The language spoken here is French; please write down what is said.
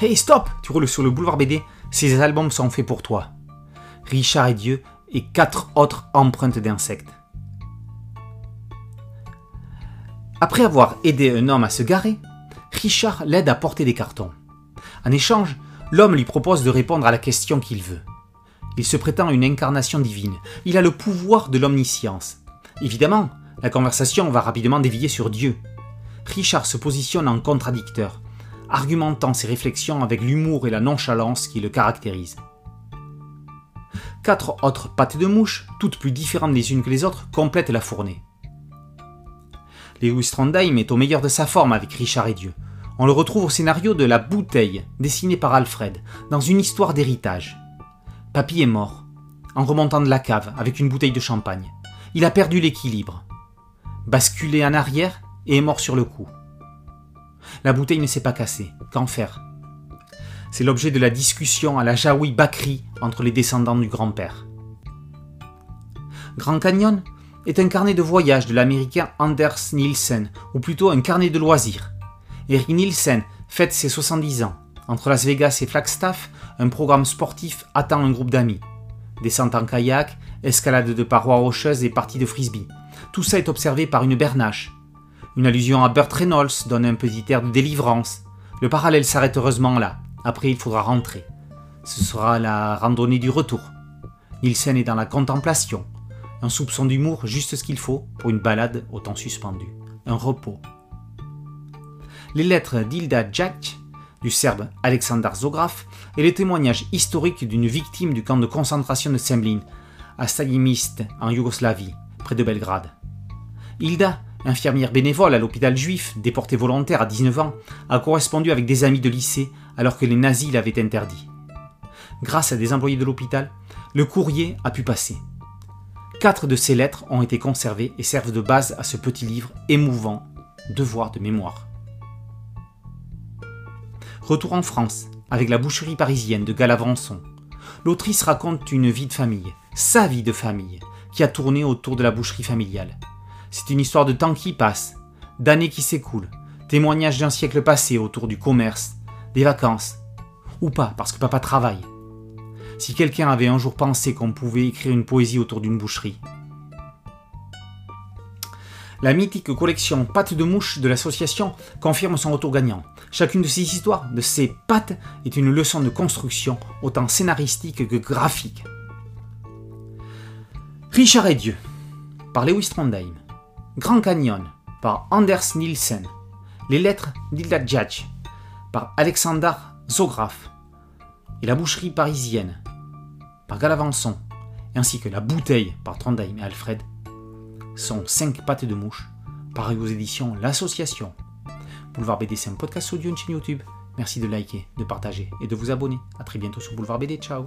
Hey, stop Tu roules sur le boulevard BD, ces albums sont faits pour toi. Richard et Dieu et quatre autres empreintes d'insectes. Après avoir aidé un homme à se garer, Richard l'aide à porter des cartons. En échange, l'homme lui propose de répondre à la question qu'il veut. Il se prétend une incarnation divine. Il a le pouvoir de l'omniscience. Évidemment, la conversation va rapidement dévier sur Dieu. Richard se positionne en contradicteur, argumentant ses réflexions avec l'humour et la nonchalance qui le caractérisent. Quatre autres pattes de mouche, toutes plus différentes les unes que les autres, complètent la fournée. Lewis Trondheim est au meilleur de sa forme avec Richard et Dieu. On le retrouve au scénario de La Bouteille, dessiné par Alfred, dans une histoire d'héritage. Papy est mort, en remontant de la cave avec une bouteille de champagne. Il a perdu l'équilibre, basculé en arrière et est mort sur le coup. La bouteille ne s'est pas cassée. Qu'en faire? C'est l'objet de la discussion à la Jaoui Bakri entre les descendants du grand-père. Grand Canyon est un carnet de voyage de l'américain Anders Nielsen, ou plutôt un carnet de loisirs. Eric Nielsen fête ses 70 ans. Entre Las Vegas et Flagstaff, un programme sportif attend un groupe d'amis. Descente en kayak, escalade de parois rocheuses et parties de frisbee. Tout ça est observé par une bernache. Une allusion à Burt Reynolds donne un petit air de délivrance. Le parallèle s'arrête heureusement là. Après, il faudra rentrer. Ce sera la randonnée du retour. Nielsen est dans la contemplation. Un soupçon d'humour, juste ce qu'il faut pour une balade au temps suspendu. Un repos. Les lettres d'Ilda Jack, du serbe Alexander Zograf, et les témoignages historiques d'une victime du camp de concentration de Semlin, à Stalimist, en Yougoslavie, près de Belgrade. Hilda, infirmière bénévole à l'hôpital juif, déportée volontaire à 19 ans, a correspondu avec des amis de lycée alors que les nazis l'avaient interdit. Grâce à des employés de l'hôpital, le courrier a pu passer. Quatre de ces lettres ont été conservées et servent de base à ce petit livre émouvant, Devoir de mémoire. Retour en France, avec la boucherie parisienne de Galavançon. L'autrice raconte une vie de famille, sa vie de famille, qui a tourné autour de la boucherie familiale. C'est une histoire de temps qui passe, d'années qui s'écoulent, témoignage d'un siècle passé autour du commerce, des vacances, ou pas parce que papa travaille. Si quelqu'un avait un jour pensé qu'on pouvait écrire une poésie autour d'une boucherie. La mythique collection Pattes de mouche de l'association confirme son retour gagnant. Chacune de ces histoires, de ces pattes, est une leçon de construction autant scénaristique que graphique. Richard et Dieu par Lewis Trondheim. Grand Canyon par Anders Nielsen. Les lettres d'Ilda Judge par Alexander Zograf. Et la boucherie parisienne par Galavançon. Ainsi que la bouteille par Trondheim et Alfred sont 5 pattes de mouche pareil aux éditions L'Association. Boulevard BD, c'est un podcast audio, une chaîne YouTube. Merci de liker, de partager et de vous abonner. A très bientôt sur Boulevard BD. Ciao